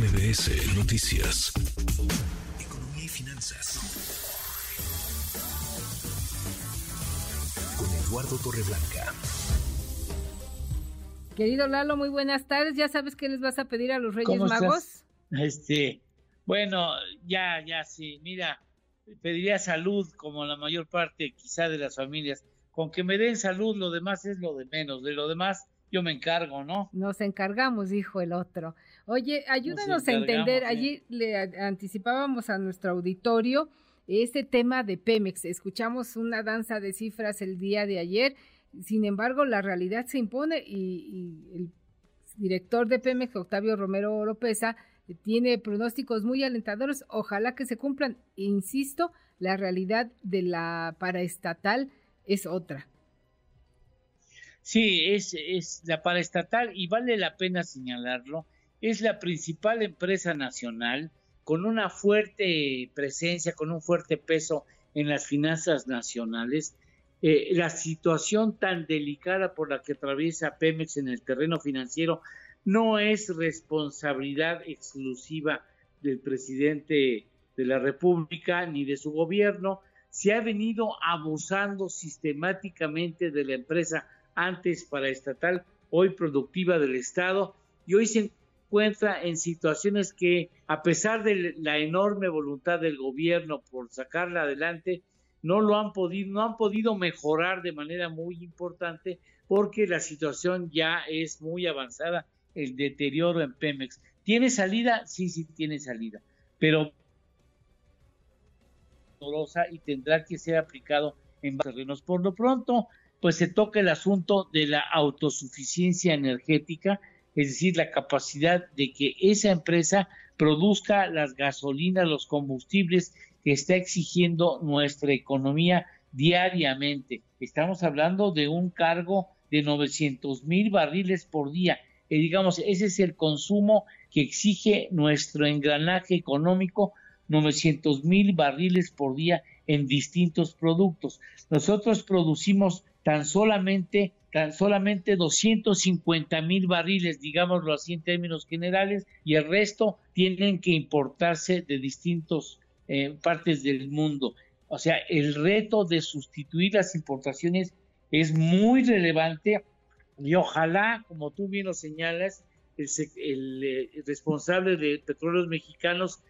MBS Noticias. Economía y finanzas. Con Eduardo Torreblanca. Querido Lalo, muy buenas tardes. ¿Ya sabes qué les vas a pedir a los Reyes Magos? Este, bueno, ya, ya sí. Mira, pediría salud como la mayor parte quizá de las familias. Con que me den salud, lo demás es lo de menos. De lo demás, yo me encargo, ¿no? Nos encargamos, dijo el otro. Oye, ayúdanos a entender, allí le anticipábamos a nuestro auditorio este tema de Pemex. Escuchamos una danza de cifras el día de ayer, sin embargo, la realidad se impone y, el director de Pemex, Octavio Romero Oropesa, tiene pronósticos muy alentadores, ojalá que se cumplan. Insisto, la realidad de la paraestatal es otra. Sí, es, la paraestatal y vale la pena señalarlo, es la principal empresa nacional con una fuerte presencia, con un fuerte peso en las finanzas nacionales. Eh, la situación tan delicada por la que atraviesa Pemex en el terreno financiero no es responsabilidad exclusiva del presidente de la República ni de su gobierno. Se ha venido abusando sistemáticamente de la empresa antes paraestatal, hoy productiva del Estado, y hoy se encuentra en situaciones que, a pesar de la enorme voluntad del gobierno por sacarla adelante, no lo han podido, no han podido mejorar de manera muy importante porque la situación ya es muy avanzada, el deterioro en Pemex. ¿Tiene salida? Sí, sí tiene salida, pero y tendrá que ser aplicado en terrenos. Por lo pronto, pues se toca el asunto de la autosuficiencia energética, es decir, la capacidad de que esa empresa produzca las gasolinas, los combustibles que está exigiendo nuestra economía diariamente. Estamos hablando de un cargo de 900 mil barriles por día. Y digamos, ese es el consumo que exige nuestro engranaje económico, 900 mil barriles por día en distintos productos. Nosotros producimos tan solamente, tan solamente 250 mil barriles, digámoslo así en términos generales, y el resto tienen que importarse de distintas eh, partes del mundo. O sea, el reto de sustituir las importaciones es muy relevante y ojalá, como tú bien lo señalas, el, el eh, responsable de petróleos mexicanos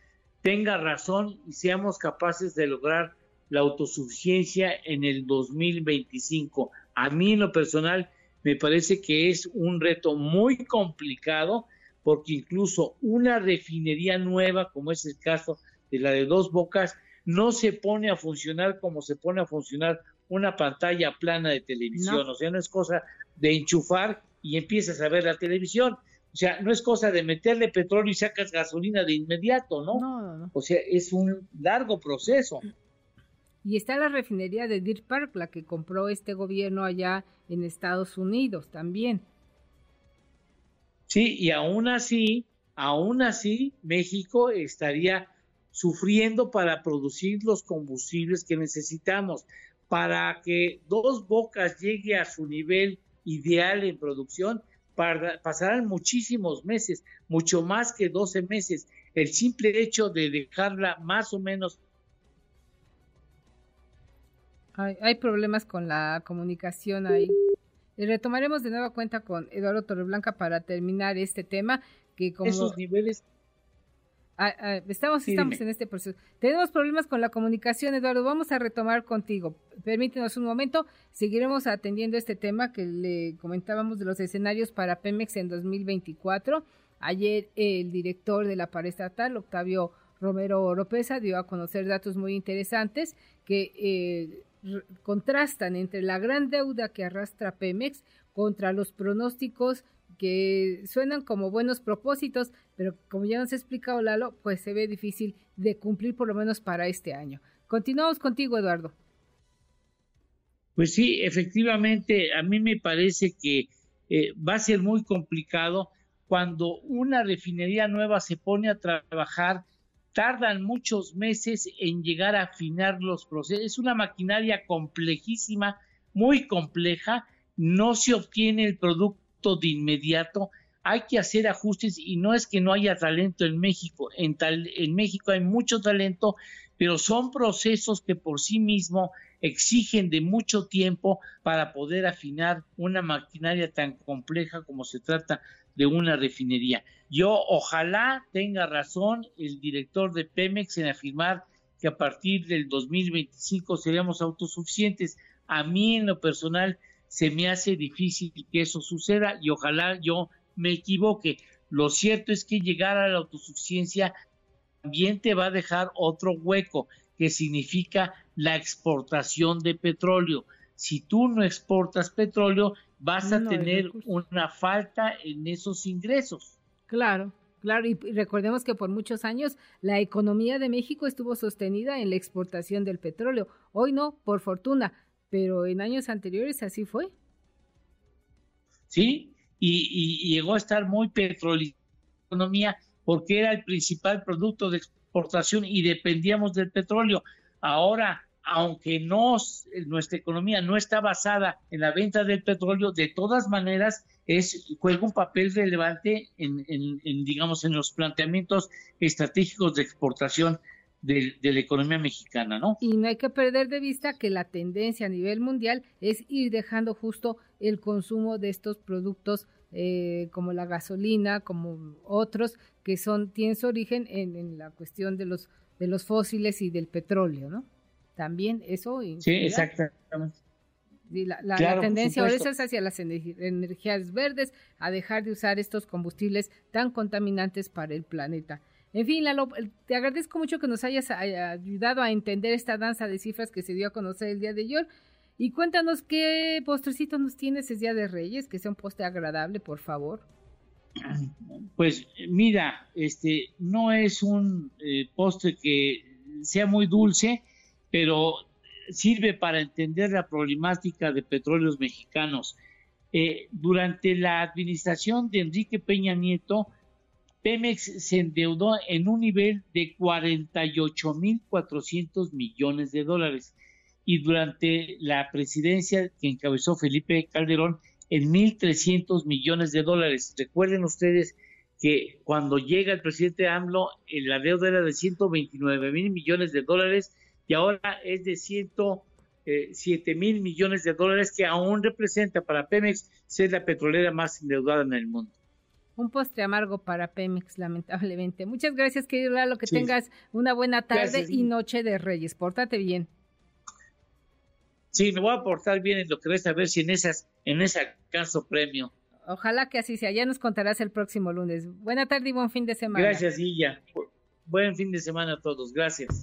tenga razón y seamos capaces de lograr la autosuficiencia en el 2025. A mí en lo personal me parece que es un reto muy complicado porque incluso una refinería nueva, como es el caso de la de dos bocas, no se pone a funcionar como se pone a funcionar una pantalla plana de televisión. O sea, no es cosa de enchufar y empiezas a ver la televisión. O sea, no es cosa de meterle petróleo y sacas gasolina de inmediato, ¿no? No, no, O sea, es un largo proceso. Y está la refinería de Deer Park, la que compró este gobierno allá en Estados Unidos también. Sí, y aún así, aún así, México estaría sufriendo para producir los combustibles que necesitamos. Para que Dos Bocas llegue a su nivel ideal en producción, pasarán muchísimos meses, mucho más que 12 meses. El simple hecho de dejarla más o menos hay, problemas con la comunicación ahí. Y retomaremos de nueva cuenta con Eduardo Torreblanca para terminar este tema. Que como... Esos niveles ah, ah, estamos, estamos en este proceso. Tenemos problemas con la comunicación, Eduardo. Vamos a retomar contigo. Permítenos un momento. Seguiremos atendiendo este tema que le comentábamos de los escenarios para Pemex en 2024. Ayer el director de la paraestatal, Octavio Romero Oropesa, dio a conocer datos muy interesantes que eh, contrastan entre la gran deuda que arrastra Pemex contra los pronósticos que suenan como buenos propósitos, pero como ya nos ha explicado Lalo, pues se ve difícil de cumplir por lo menos para este año. Continuamos contigo, Eduardo. Pues sí, efectivamente, a mí me parece que eh, va a ser muy complicado cuando una refinería nueva se pone a trabajar tardan muchos meses en llegar a afinar los procesos. Es una maquinaria complejísima, muy compleja, no se obtiene el producto de inmediato, hay que hacer ajustes y no es que no haya talento en México, en, en México hay mucho talento, pero son procesos que por sí mismo exigen de mucho tiempo para poder afinar una maquinaria tan compleja como se trata de una refinería. Yo ojalá tenga razón el director de Pemex en afirmar que a partir del 2025 seríamos autosuficientes. A mí en lo personal se me hace difícil que eso suceda y ojalá yo me equivoque. Lo cierto es que llegar a la autosuficiencia también te va a dejar otro hueco, que significa la exportación de petróleo. Si tú no exportas petróleo, vas a tener una falta en esos ingresos. Claro, claro, y recordemos que por muchos años la economía de México estuvo sostenida en la exportación del petróleo. Hoy no, por fortuna, pero en años anteriores así fue. Sí, y, llegó a estar muy petrolizada la economía porque era el principal producto de exportación y dependíamos del petróleo. Ahora, aunque no nuestra economía no está basada en la venta del petróleo, de todas maneras es juega un papel relevante en digamos en los planteamientos estratégicos de exportación de, la economía mexicana, ¿no? Y no hay que perder de vista que la tendencia a nivel mundial es ir dejando justo el consumo de estos productos eh, como la gasolina, como otros que son tienen su origen en, la cuestión de los de los fósiles y del petróleo, ¿no? También eso. Sí, exactamente. la, la, tendencia ahora es hacia las energías verdes, a dejar de usar estos combustibles tan contaminantes para el planeta. En fin, Lalo, te agradezco mucho que nos hayas ayudado a entender esta danza de cifras que se dio a conocer el día de ayer. Y cuéntanos qué postrecito nos tienes ese Día de Reyes, que sea un postre agradable, por favor. Pues mira, este no es un eh, postre que sea muy dulce, pero sirve para entender la problemática de petróleos mexicanos. Eh, durante la administración de Enrique Peña Nieto, Pemex se endeudó en un nivel de 48.400 millones de dólares y durante la presidencia que encabezó Felipe Calderón en 1.300 millones de dólares. Recuerden ustedes que cuando llega el presidente AMLO, eh, la deuda era de 129 mil millones de dólares y ahora es de 107 mil millones de dólares, que aún representa para Pemex ser la petrolera más endeudada en el mundo un postre amargo para Pemex, lamentablemente. Muchas gracias, querido Lalo, que tengas una buena tarde y noche de Reyes. Pórtate bien. Sí, me voy a portar bien en lo que resta, a ver si en esas, en ese caso premio. Ojalá que así sea. Ya nos contarás el próximo lunes. Buena tarde y buen fin de semana. Gracias, Illa. Buen fin de semana a todos. Gracias.